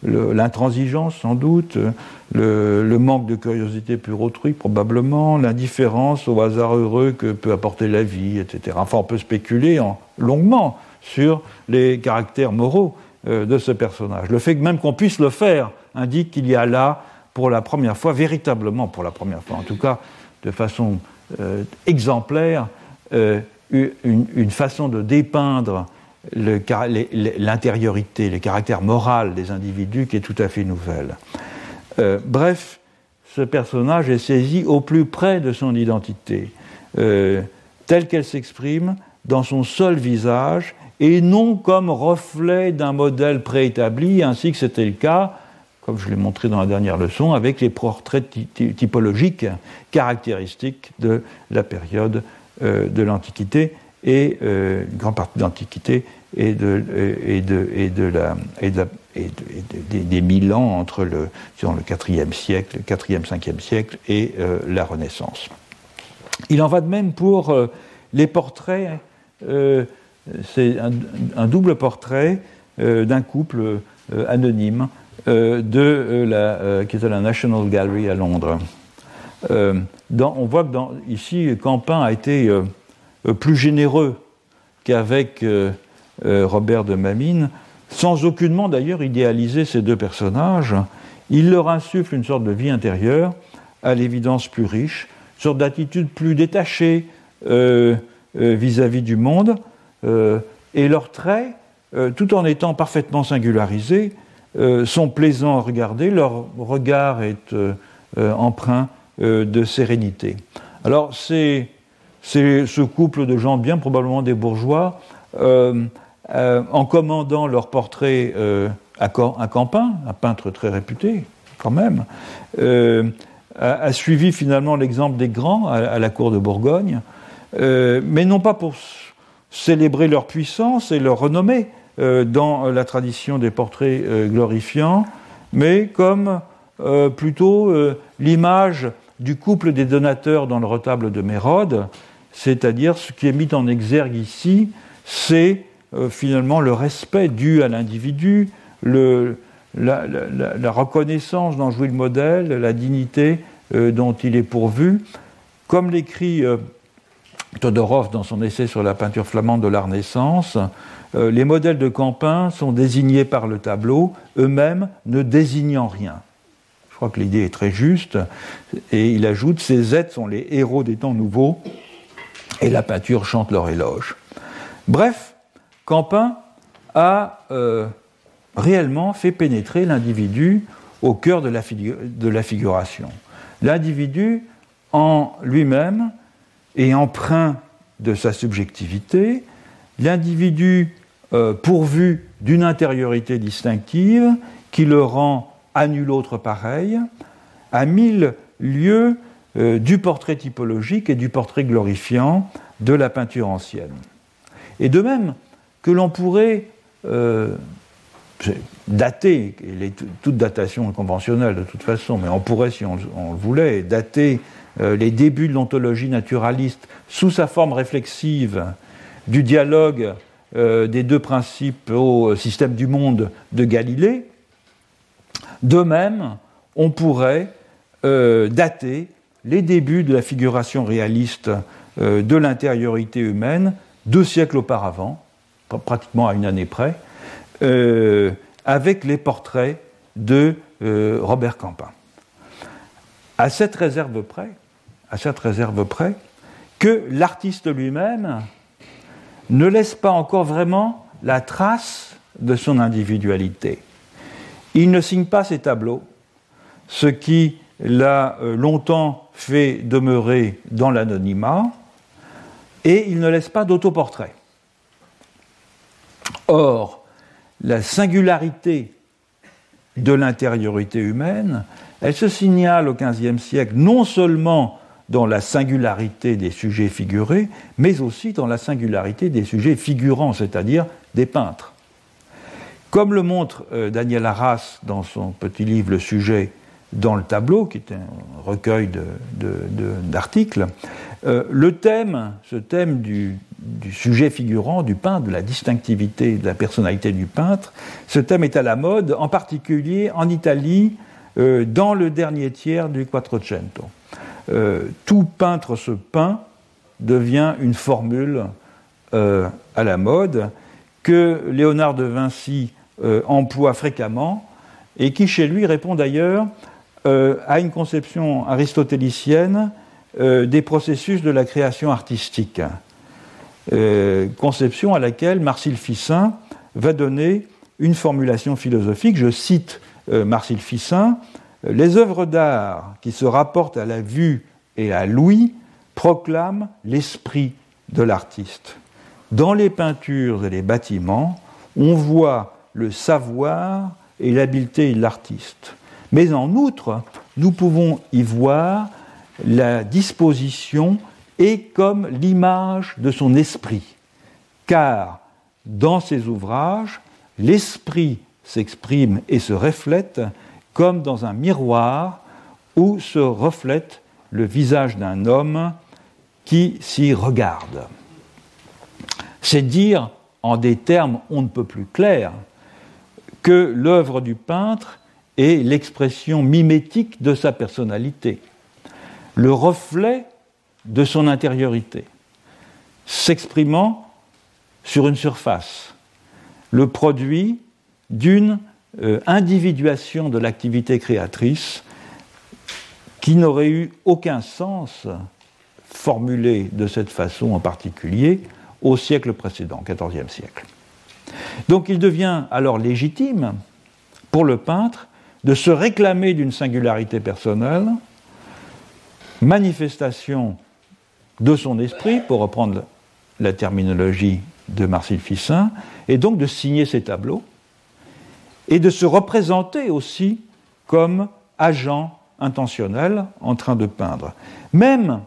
l'intransigeance sans doute, le, manque de curiosité pour autrui probablement, l'indifférence au hasard heureux que peut apporter la vie, etc. Enfin, on peut spéculer en, longuement sur les caractères moraux euh, de ce personnage. Le fait même qu'on puisse le faire indique qu'il y a là, pour la première fois, véritablement pour la première fois, en tout cas de façon euh, exemplaire, euh, une, façon de dépeindre l'intériorité, les caractères moraux des individus qui est tout à fait nouvelle. Euh, bref, ce personnage est saisi au plus près de son identité, telle qu'elle s'exprime dans son seul visage, et non comme reflet d'un modèle préétabli, ainsi que c'était le cas, comme je l'ai montré dans la dernière leçon, avec les portraits typologiques caractéristiques de la période euh, de l'Antiquité et une grande partie de l'Antiquité et de, des, mille ans entre le, le 4e siècle, 4e, 5e siècle et euh, la Renaissance. Il en va de même pour euh, les portraits, euh, c'est un, double portrait d'un couple anonyme de la, qui est à la National Gallery à Londres. On voit que ici, Campin a été plus généreux qu'avec Robert de Mamine sans aucunement d'ailleurs idéaliser ces deux personnages, il leur insuffle une sorte de vie intérieure, à l'évidence plus riche, une sorte d'attitude plus détachée euh, euh, vis-à-vis du monde, euh, et leurs traits, tout en étant parfaitement singularisés, sont plaisants à regarder, leur regard est empreint de sérénité. Alors c'est ce couple de gens bien probablement des bourgeois euh, en commandant leur portrait euh, à, Campin, un peintre très réputé quand même, euh, a, suivi finalement l'exemple des grands à, la cour de Bourgogne, mais non pas pour célébrer leur puissance et leur renommée dans la tradition des portraits glorifiants, mais comme euh, plutôt euh, l'image du couple des donateurs dans le retable de Mérode, c'est-à-dire ce qui est mis en exergue ici, c'est euh, finalement le respect dû à l'individu, la, reconnaissance dont jouit le modèle, la dignité dont il est pourvu. Comme l'écrit Todorov dans son essai sur la peinture flamande de la Renaissance, les modèles de Campin sont désignés par le tableau, eux-mêmes ne désignant rien. Je crois que l'idée est très juste. Et il ajoute Ces êtres sont les héros des temps nouveaux, et la peinture chante leur éloge. Bref, Campin a euh, réellement fait pénétrer l'individu au cœur de la, de la figuration. L'individu en lui-même est empreint de sa subjectivité, l'individu euh, pourvu d'une intériorité distinctive qui le rend à nul autre pareil, à mille lieues euh, du portrait typologique et du portrait glorifiant de la peinture ancienne. Et de même que l'on pourrait euh, dater, toute datation est conventionnelle de toute façon, mais on pourrait, si on, le voulait, dater les débuts de l'ontologie naturaliste sous sa forme réflexive du dialogue des deux principes au système du monde de Galilée, de même, on pourrait euh, dater les débuts de la figuration réaliste euh, de l'intériorité humaine deux siècles auparavant, pratiquement à une année près, euh, avec les portraits de Robert Campin. À cette réserve près, à cette réserve près, que l'artiste lui-même ne laisse pas encore vraiment la trace de son individualité. Il ne signe pas ses tableaux, ce qui l'a euh, longtemps fait demeurer dans l'anonymat, et il ne laisse pas d'autoportrait. Or, la singularité de l'intériorité humaine, elle se signale au XVe siècle non seulement dans la singularité des sujets figurés, mais aussi dans la singularité des sujets figurants, c'est-à-dire des peintres. Comme le montre euh, Daniel Arras dans son petit livre Le sujet dans le tableau, qui est un recueil d'articles, euh, le thème, ce thème du, sujet figurant, du peintre, de la distinctivité, de la personnalité du peintre, ce thème est à la mode, en particulier en Italie, euh, dans le dernier tiers du Quattrocento. Tout peintre se peint devient une formule à la mode que Léonard de Vinci euh, emploie fréquemment, et qui chez lui répond d'ailleurs euh, à une conception aristotélicienne euh, des processus de la création artistique, conception à laquelle Marcille Ficin va donner une formulation philosophique. Je cite Marcille Ficin Les œuvres d'art qui se rapportent à la vue et à l'ouïe proclament l'esprit de l'artiste. Dans les peintures et les bâtiments, on voit le savoir et l'habileté de l'artiste. Mais en outre, nous pouvons y voir la disposition et comme l'image de son esprit. Car dans ses ouvrages, l'esprit s'exprime et se reflète comme dans un miroir où se reflète le visage d'un homme qui s'y regarde. C'est dire, en des termes on ne peut plus clairs, que l'œuvre du peintre est l'expression mimétique de sa personnalité, le reflet de son intériorité, s'exprimant sur une surface, le produit d'une euh, individuation de l'activité créatrice qui n'aurait eu aucun sens formulé de cette façon en particulier au siècle précédent, XIVe siècle. Donc il devient alors légitime pour le peintre de se réclamer d'une singularité personnelle, manifestation de son esprit, pour reprendre la terminologie de Marcel Fissin, et donc de signer ses tableaux, et de se représenter aussi comme agent intentionnel en train de peindre. Même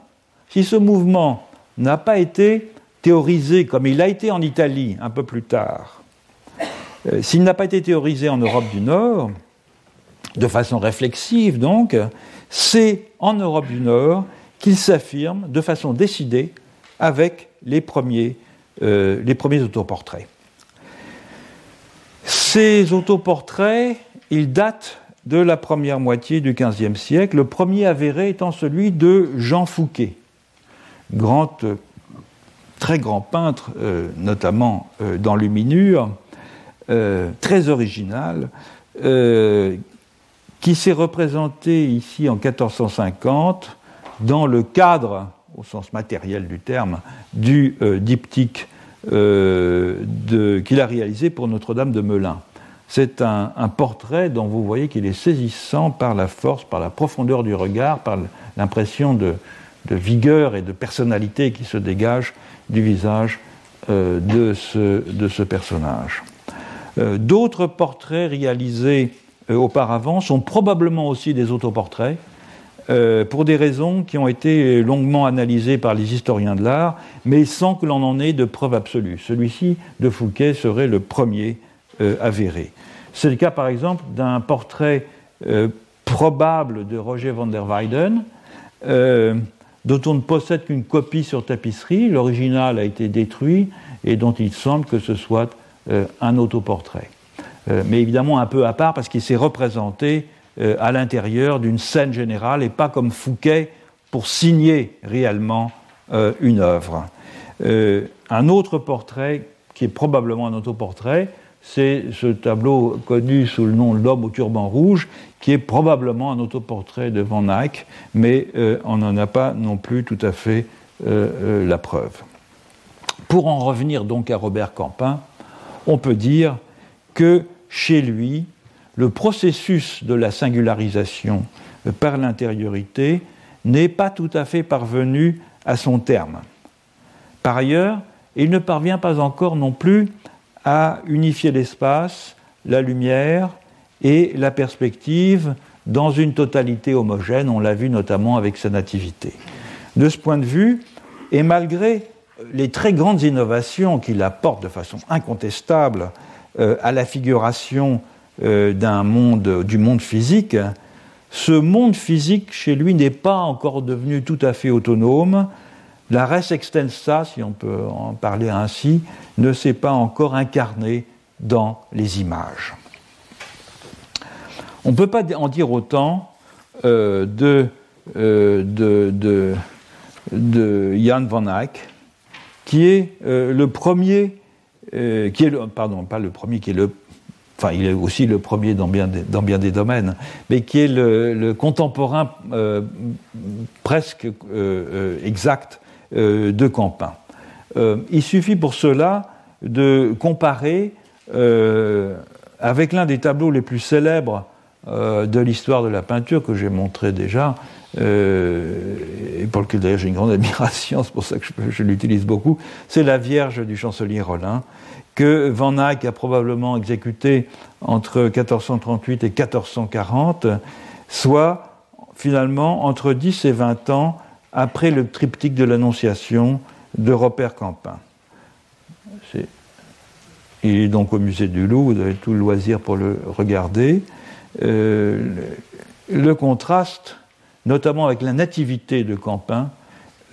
si ce mouvement n'a pas été théorisé comme il a été en Italie un peu plus tard, euh, s'il n'a pas été théorisé en Europe du Nord, de façon réflexive donc, c'est en Europe du Nord qu'il s'affirme de façon décidée avec les premiers, euh, les premiers autoportraits. Ces autoportraits, ils datent de la première moitié du XVe siècle, le premier avéré étant celui de Jean Fouquet, euh, très grand peintre, euh, notamment dans l'Huminure, très original, qui s'est représenté ici en 1450 dans le cadre, au sens matériel du terme, du euh, diptyque euh, qu'il a réalisé pour Notre-Dame de Melun. C'est un, portrait dont vous voyez qu'il est saisissant par la force, par la profondeur du regard, par l'impression de, vigueur et de personnalité qui se dégage du visage euh, de, ce, personnage. D'autres portraits réalisés auparavant sont probablement aussi des autoportraits, euh, pour des raisons qui ont été longuement analysées par les historiens de l'art, mais sans que l'on en ait de preuve absolue. Celui-ci de Fouquet serait le premier euh. C'est le cas par exemple d'un portrait euh, probable de Roger van der Weyden, dont on ne possède qu'une copie sur tapisserie, l'original a été détruit, et dont il semble que ce soit un autoportrait. mais évidemment un peu à part parce qu'il s'est représenté euh, à l'intérieur d'une scène générale et pas comme Fouquet pour signer réellement euh, une œuvre. Euh, un autre portrait, qui est probablement un autoportrait, c'est ce tableau connu sous le nom L'homme au turban rouge, qui est probablement un autoportrait de Van Eyck, mais on n'en a pas non plus tout à fait la preuve. Pour en revenir donc à Robert Campin, on peut dire que chez lui, le processus de la singularisation par l'intériorité n'est pas tout à fait parvenu à son terme. Par ailleurs, il ne parvient pas encore non plus à unifier l'espace, la lumière et la perspective dans une totalité homogène, on l'a vu notamment avec sa nativité. De ce point de vue, et malgré les très grandes innovations qu'il apporte de façon incontestable euh, à la figuration euh, du monde physique, ce monde physique chez lui n'est pas encore devenu tout à fait autonome. La res extensa, si on peut en parler ainsi, ne s'est pas encore incarnée dans les images. On ne peut pas en dire autant euh, de, euh, de, Jan van Eyck, qui est le premier, qui est le, pardon, pas le premier, qui est le enfin il est aussi le premier dans bien des, dans bien des domaines, mais qui est le, contemporain euh, presque euh, euh, exact de Campin. il suffit pour cela de comparer avec l'un des tableaux les plus célèbres de l'histoire de la peinture que j'ai montré déjà, et pour lequel d'ailleurs j'ai une grande <laughs> admiration, c'est pour ça que je, je l'utilise beaucoup, c'est la Vierge du chancelier Rollin, que Van Eyck a probablement exécuté entre 1438 et 1440, soit finalement entre 10 et 20 ans après le triptyque de l'Annonciation de Robert Campin. il est donc au musée du Louvre, vous avez tout le loisir pour le regarder. Euh, le, contraste, notamment avec la nativité de Campin,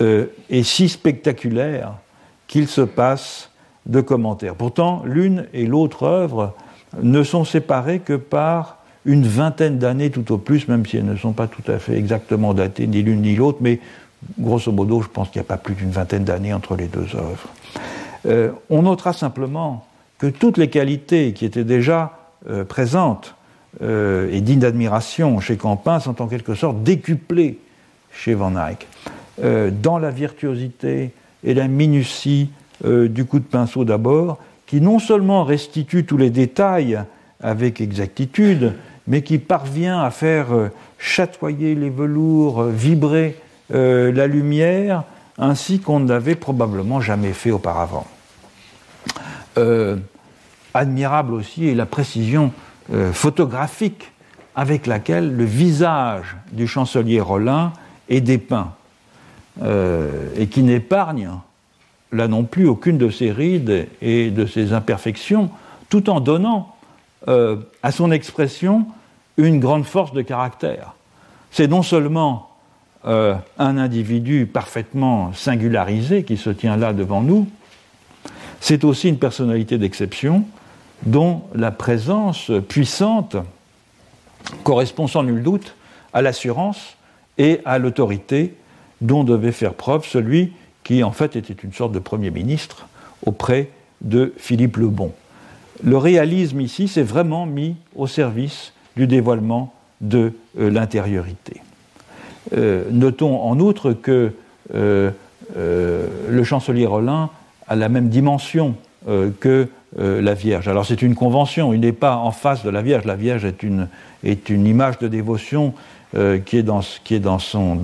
euh, est si spectaculaire qu'il se passe de commentaires. Pourtant, l'une et l'autre œuvre ne sont séparées que par une vingtaine d'années tout au plus, même si elles ne sont pas tout à fait exactement datées, ni l'une ni l'autre, mais grosso modo, je pense qu'il n'y a pas plus d'une vingtaine d'années entre les deux œuvres. Euh, on notera simplement que toutes les qualités qui étaient déjà euh, présentes euh, et dignes d'admiration chez Campin sont en quelque sorte décuplées chez Van Eyck, dans la virtuosité et la minutie du coup de pinceau d'abord, qui non seulement restitue tous les détails avec exactitude, mais qui parvient à faire chatoyer les velours, euh, la lumière, ainsi qu'on ne l'avait probablement jamais fait auparavant. admirable aussi est la précision photographique avec laquelle le visage du chancelier Rollin est dépeint, et qui n'épargne là non plus aucune de ses rides et de ses imperfections, tout en donnant euh, à son expression une grande force de caractère. C'est non seulement euh, un individu parfaitement singularisé qui se tient là devant nous, c'est aussi une personnalité d'exception dont la présence puissante correspond sans nul doute à l'assurance et à l'autorité dont devait faire preuve celui qui en fait était une sorte de Premier ministre auprès de Philippe le Bon. Le réalisme ici s'est vraiment mis au service du dévoilement de euh, l'intériorité. Euh, notons en outre que euh, le chancelier Rollin a la même dimension que la Vierge. Alors c'est une convention, il n'est pas en face de la Vierge. La Vierge est une, image de dévotion qui est, dans, son,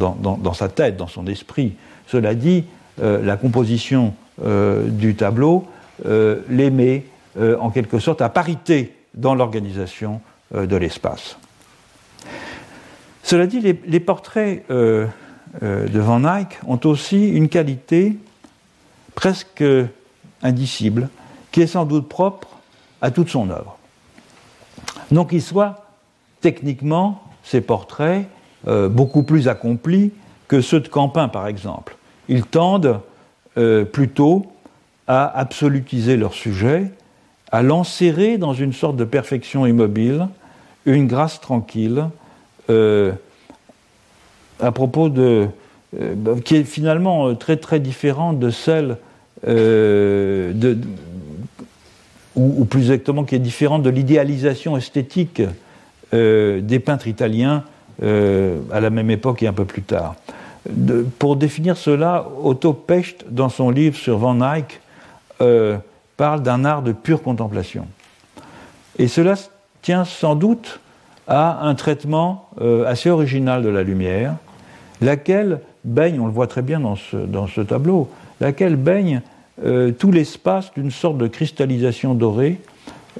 sa tête, dans son esprit. Cela dit, la composition du tableau les met en quelque sorte à parité dans l'organisation de l'espace. Cela dit, les, portraits euh, euh, de Van Eyck ont aussi une qualité presque indicible, qui est sans doute propre à toute son œuvre. Non qu'ils soient techniquement, ces portraits, euh, beaucoup plus accomplis que ceux de Campin, par exemple. Ils tendent plutôt à absolutiser leur sujet, à l'enserrer dans une sorte de perfection immobile, une grâce tranquille, euh, à propos de. Euh, bah, qui est finalement euh, très très différente de celle. ou, plus exactement, qui est différente de l'idéalisation esthétique des peintres italiens à la même époque et un peu plus tard. pour définir cela, Otto Pecht, dans son livre sur Van Eyck, parle d'un art de pure contemplation. Et cela tient sans doute à un traitement euh, assez original de la lumière, laquelle baigne, on le voit très bien dans ce, dans ce tableau, laquelle baigne euh, tout l'espace d'une sorte de cristallisation dorée,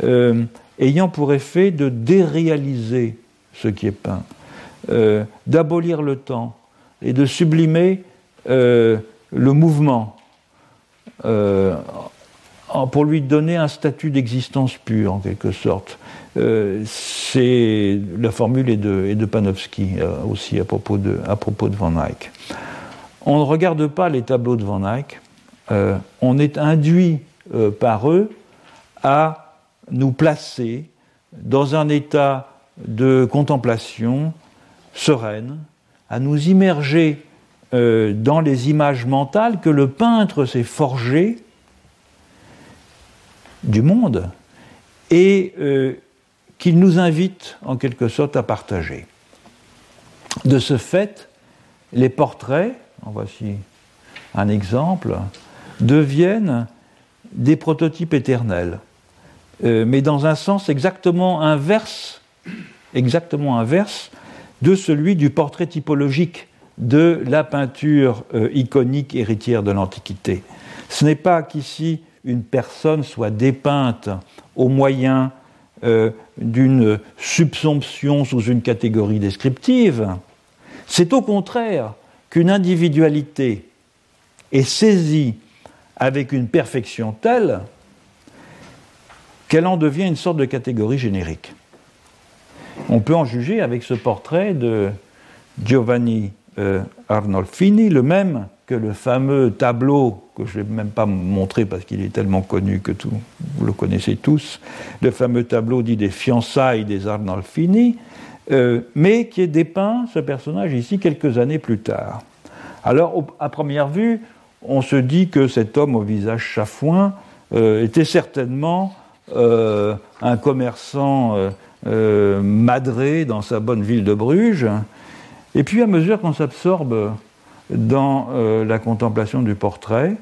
euh, ayant pour effet de déréaliser ce qui est peint, d'abolir le temps et de sublimer le mouvement pour lui donner un statut d'existence pure, en quelque sorte. Euh, c'est la formule de, Panofsky euh, aussi à propos de, Van Eyck. On ne regarde pas les tableaux de Van Eyck, euh, on est induit par eux à nous placer dans un état de contemplation sereine, à nous immerger dans les images mentales que le peintre s'est forgées du monde et qu'il nous invite en quelque sorte à partager. De ce fait, les portraits, en voici un exemple, deviennent des prototypes éternels, euh, mais dans un sens exactement inverse, exactement inverse de celui du portrait typologique de la peinture euh, iconique héritière de l'Antiquité. Ce n'est pas qu'ici une personne soit dépeinte au moyen euh, d'une subsomption sous une catégorie descriptive, c'est au contraire qu'une individualité est saisie avec une perfection telle qu'elle en devient une sorte de catégorie générique. On peut en juger avec ce portrait de Giovanni euh, Arnolfini, le même le fameux tableau, que je ne vais même pas montrer parce qu'il est tellement connu que vous le connaissez tous, le fameux tableau dit des fiançailles des Arnolfini, euh, mais qui est dépeint, ce personnage ici, quelques années plus tard. Alors, à première vue, on se dit que cet homme au visage chafouin euh, était certainement euh, un commerçant madré dans sa bonne ville de Bruges. Et puis, à mesure qu'on s'absorbe dans euh, la contemplation du portrait,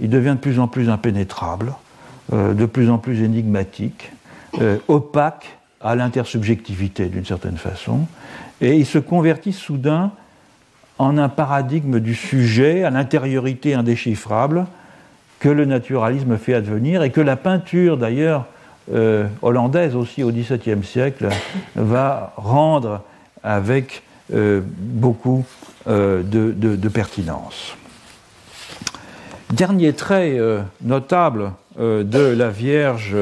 il devient de plus en plus impénétrable, euh, de plus en plus énigmatique, euh, opaque à l'intersubjectivité d'une certaine façon, et il se convertit soudain en un paradigme du sujet à l'intériorité indéchiffrable que le naturalisme fait advenir et que la peinture d'ailleurs hollandaise aussi au XVIIe siècle va rendre avec beaucoup euh, de, pertinence. Dernier trait euh, notable euh, de la Vierge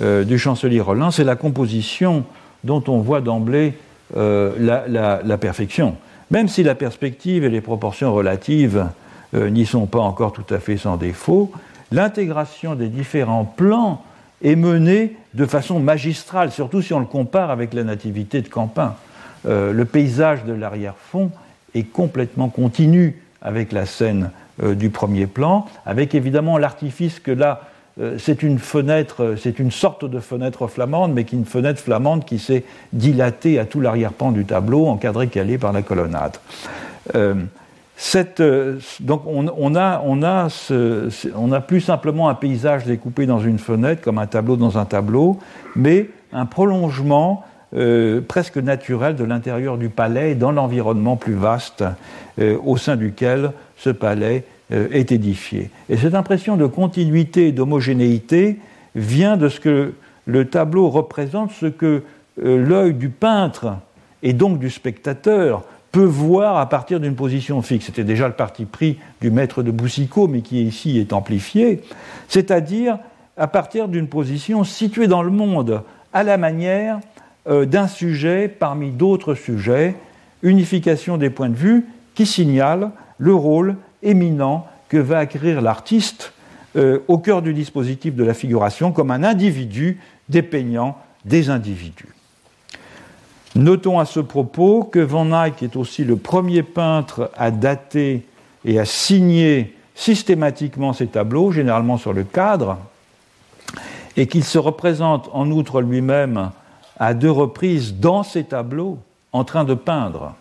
du chancelier Rollin, c'est la composition dont on voit d'emblée la, perfection. Même si la perspective et les proportions relatives n'y sont pas encore tout à fait sans défaut, l'intégration des différents plans est menée de façon magistrale, surtout si on le compare avec la nativité de Campin. le paysage de l'arrière-fond est complètement continu avec la scène euh, du premier plan, avec évidemment l'artifice que là, euh, c'est une fenêtre, c'est une sorte de fenêtre flamande, mais qui est une fenêtre flamande qui s'est dilatée à tout l'arrière-plan du tableau, encadré calé par la colonnade. Euh, donc on, on a plus simplement un paysage découpé dans une fenêtre, comme un tableau dans un tableau, mais un prolongement euh, presque naturel de l'intérieur du palais dans l'environnement plus vaste euh, au sein duquel ce palais euh, est édifié. Et cette impression de continuité et d'homogénéité vient de ce que le tableau représente, ce que l'œil du peintre et donc du spectateur peut voir à partir d'une position fixe. C'était déjà le parti pris du maître de Boussicot, mais qui ici est amplifié, c'est-à-dire à partir d'une position située dans le monde, à la manière d'un sujet parmi d'autres sujets, unification des points de vue qui signale le rôle éminent que va acquérir l'artiste euh, au cœur du dispositif de la figuration comme un individu dépeignant des individus. Notons à ce propos que Van Eyck est aussi le premier peintre à dater et à signer systématiquement ses tableaux, généralement sur le cadre, et qu'il se représente en outre lui-même à deux reprises dans ses tableaux en train de peindre,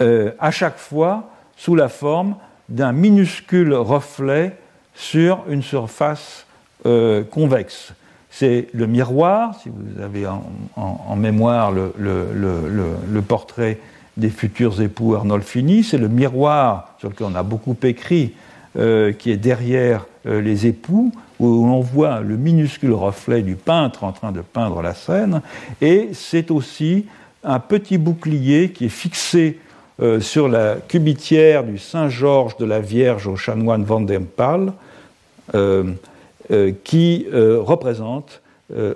euh, à chaque fois sous la forme d'un minuscule reflet sur une surface euh, convexe. C'est le miroir, si vous avez en, mémoire le, portrait des futurs époux Arnolfini, c'est le miroir sur lequel on a beaucoup écrit, euh, qui est derrière les époux, où l'on voit le minuscule reflet du peintre en train de peindre la scène, et c'est aussi un petit bouclier qui est fixé euh, sur la cubitière du Saint-Georges de la Vierge au chanoine Van euh, euh, qui représente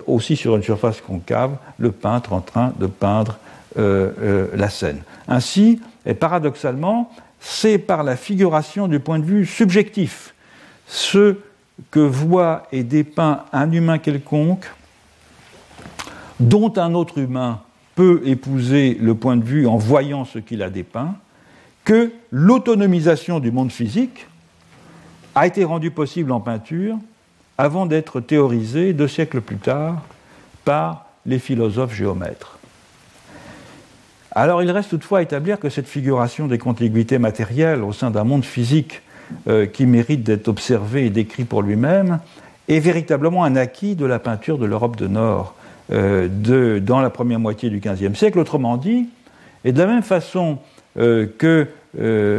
aussi sur une surface concave le peintre en train de peindre la scène. Ainsi, et paradoxalement, c'est par la figuration du point de vue subjectif, ce que voit et dépeint un humain quelconque, dont un autre humain peut épouser le point de vue en voyant ce qu'il a dépeint, que l'autonomisation du monde physique a été rendue possible en peinture avant d'être théorisée deux siècles plus tard par les philosophes géomètres. Alors il reste toutefois à établir que cette figuration des contiguïtés matérielles au sein d'un monde physique euh, qui mérite d'être observé et décrit pour lui-même, est véritablement un acquis de la peinture de l'Europe du Nord euh, de, dans la première moitié du XVe siècle. Autrement dit, et de la même façon euh, que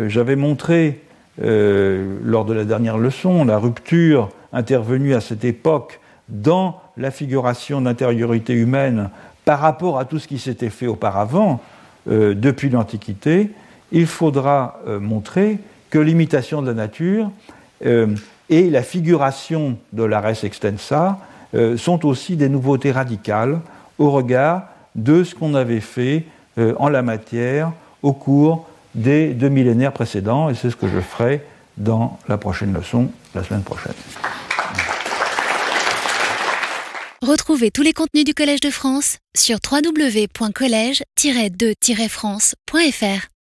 j'avais montré lors de la dernière leçon la rupture intervenue à cette époque dans la figuration d'intériorité humaine par rapport à tout ce qui s'était fait auparavant depuis l'Antiquité, il faudra montrer que l'imitation de la nature euh, et la figuration de la res extensa euh, sont aussi des nouveautés radicales au regard de ce qu'on avait fait euh, en la matière au cours des deux millénaires précédents, et c'est ce que je ferai dans la prochaine leçon, la semaine prochaine.
Retrouvez tous les contenus du Collège de France sur www.colège-2-france.fr.